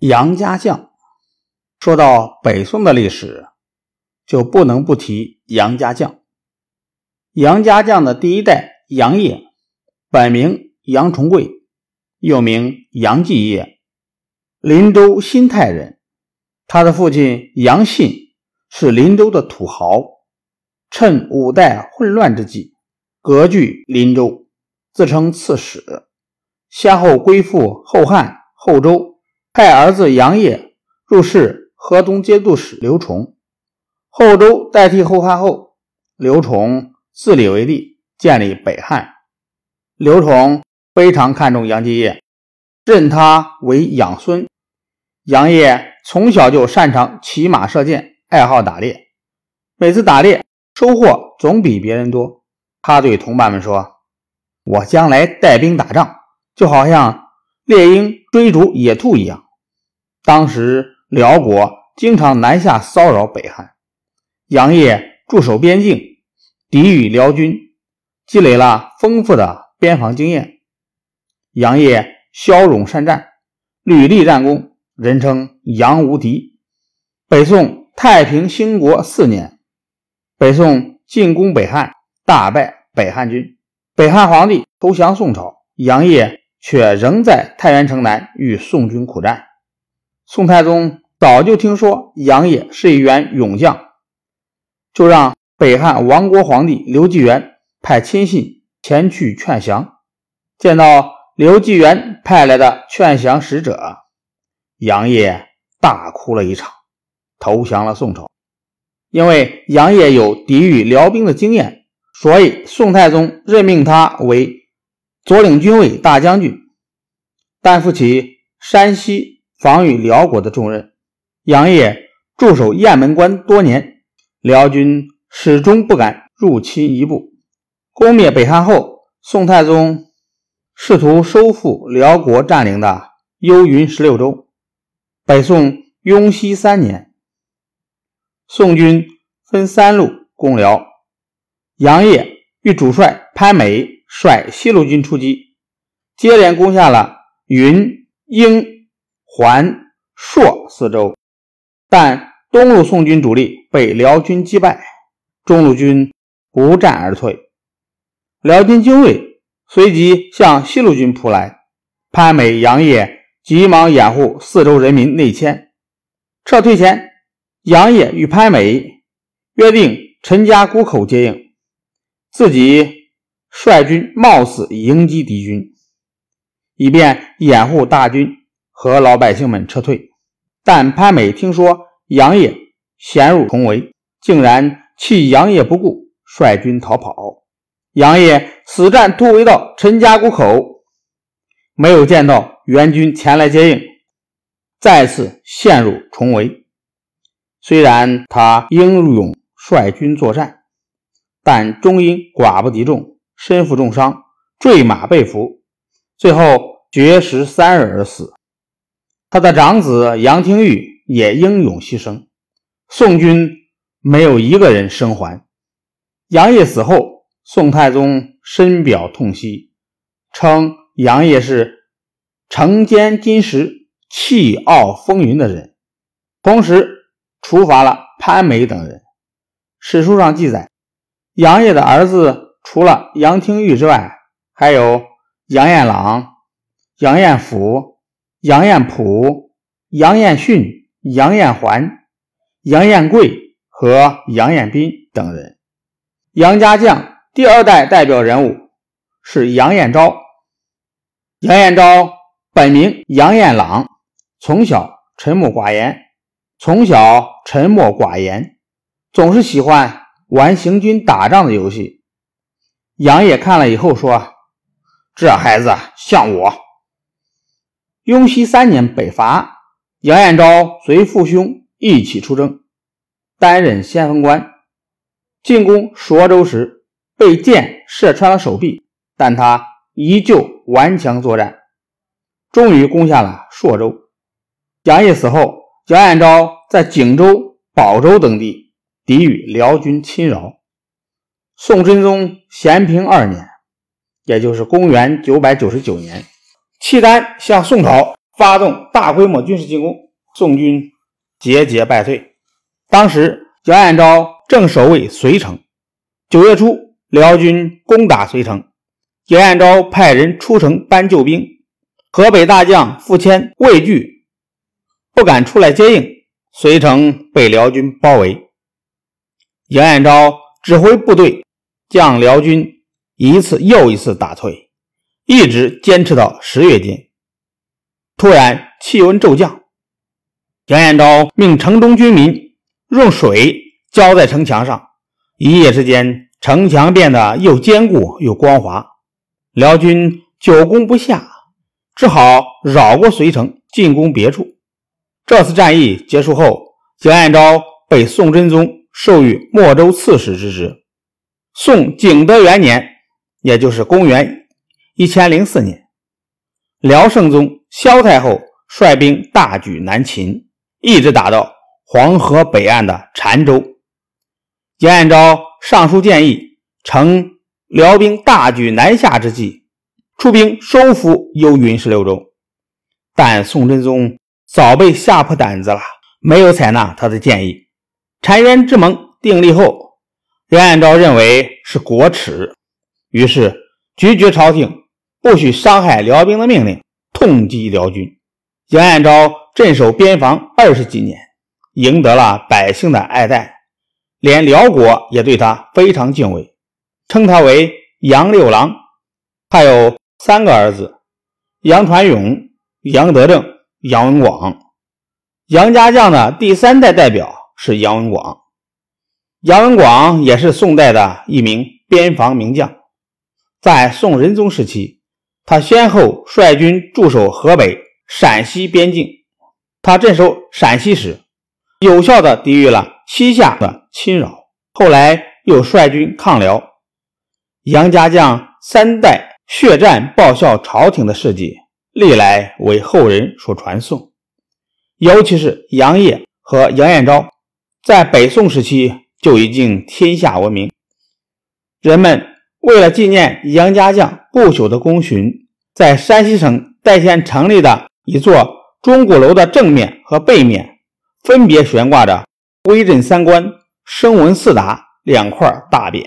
杨家将，说到北宋的历史，就不能不提杨家将。杨家将的第一代杨业，本名杨重贵，又名杨继业，林州新泰人。他的父亲杨信是林州的土豪，趁五代混乱之际，割据林州，自称刺史，先后归附后汉、后周。派儿子杨业入仕河东节度使刘崇，后周代替后汉后，刘崇自立为帝，建立北汉。刘崇非常看重杨继业，认他为养孙。杨业从小就擅长骑马射箭，爱好打猎，每次打猎收获总比别人多。他对同伴们说：“我将来带兵打仗，就好像……”猎鹰追逐野兔一样。当时辽国经常南下骚扰北汉，杨业驻守边境，抵御辽军，积累了丰富的边防经验。杨业骁勇善战，屡立战功，人称杨无敌。北宋太平兴国四年，北宋进攻北汉，大败北汉军，北汉皇帝投降宋朝，杨业。却仍在太原城南与宋军苦战。宋太宗早就听说杨业是一员勇将，就让北汉亡国皇帝刘继元派亲信前去劝降。见到刘继元派来的劝降使者，杨业大哭了一场，投降了宋朝。因为杨业有抵御辽兵的经验，所以宋太宗任命他为。左领军卫大将军，担负起山西防御辽国的重任。杨业驻守雁门关多年，辽军始终不敢入侵一步。攻灭北汉后，宋太宗试图收复辽国占领的幽云十六州。北宋雍熙三年，宋军分三路攻辽，杨业与主帅潘美。率西路军出击，接连攻下了云、英、环、朔四州，但东路宋军主力被辽军击败，中路军不战而退。辽军精锐随即向西路军扑来，潘美、杨业急忙掩护四周人民内迁。撤退前，杨业与潘美约定陈家沽口接应，自己。率军冒死迎击敌军，以便掩护大军和老百姓们撤退。但潘美听说杨业陷入重围，竟然弃杨业不顾，率军逃跑。杨业死战突围到陈家谷口，没有见到援军前来接应，再次陷入重围。虽然他英勇率军作战，但终因寡不敌众。身负重伤，坠马被俘，最后绝食三日而死。他的长子杨廷玉也英勇牺牲，宋军没有一个人生还。杨业死后，宋太宗深表痛惜，称杨业是城坚金石、气傲风云的人，同时处罚了潘美等人。史书上记载，杨业的儿子。除了杨廷玉之外，还有杨彦朗、杨彦甫、杨彦甫、杨彦训、杨彦环、杨彦贵和杨彦斌等人。杨家将第二代代表人物是杨彦昭。杨彦昭本名杨彦朗，从小沉默寡言，从小沉默寡言，总是喜欢玩行军打仗的游戏。杨业看了以后说：“这孩子像我。”雍熙三年北伐，杨延昭随父兄一起出征，担任先锋官。进攻亳州时，被箭射穿了手臂，但他依旧顽强作战，终于攻下了朔州。杨业死后，杨延昭在景州、宝州等地抵御辽军侵扰。宋真宗咸平二年，也就是公元九百九十九年，契丹向宋朝发动大规模军事进攻，宋军节节败退。当时杨彦昭正守卫遂城。九月初，辽军攻打遂城，杨彦昭派人出城搬救兵，河北大将傅谦畏惧，不敢出来接应。遂城被辽军包围，杨彦昭指挥部队将辽军一次又一次打退，一直坚持到十月间。突然气温骤降，杨延昭命城中军民用水浇在城墙上，一夜之间，城墙变得又坚固又光滑。辽军久攻不下，只好绕过遂城进攻别处。这次战役结束后，杨延昭被宋真宗授予莫州刺史之职。宋景德元年，也就是公元一千零四年，辽圣宗萧太后率兵大举南侵，一直打到黄河北岸的澶州。杨彦昭上书建议，乘辽兵大举南下之际，出兵收复幽云十六州，但宋真宗。早被吓破胆子了，没有采纳他的建议。澶渊之盟订立后，杨彦昭认为是国耻，于是拒绝朝廷不许伤害辽兵的命令，痛击辽军。杨彦昭镇守边防二十几年，赢得了百姓的爱戴，连辽国也对他非常敬畏，称他为杨六郎。他有三个儿子：杨传勇、杨德正。杨文广，杨家将的第三代代表是杨文广。杨文广也是宋代的一名边防名将，在宋仁宗时期，他先后率军驻守河北、陕西边境。他镇守陕西时，有效地抵御了西夏的侵扰。后来又率军抗辽。杨家将三代血战报效朝廷的事迹。历来为后人所传颂，尤其是杨业和杨彦昭，在北宋时期就已经天下闻名。人们为了纪念杨家将不朽的功勋，在山西省代县成立的一座钟鼓楼的正面和背面，分别悬挂着“威震三关”“声闻四达”两块大匾。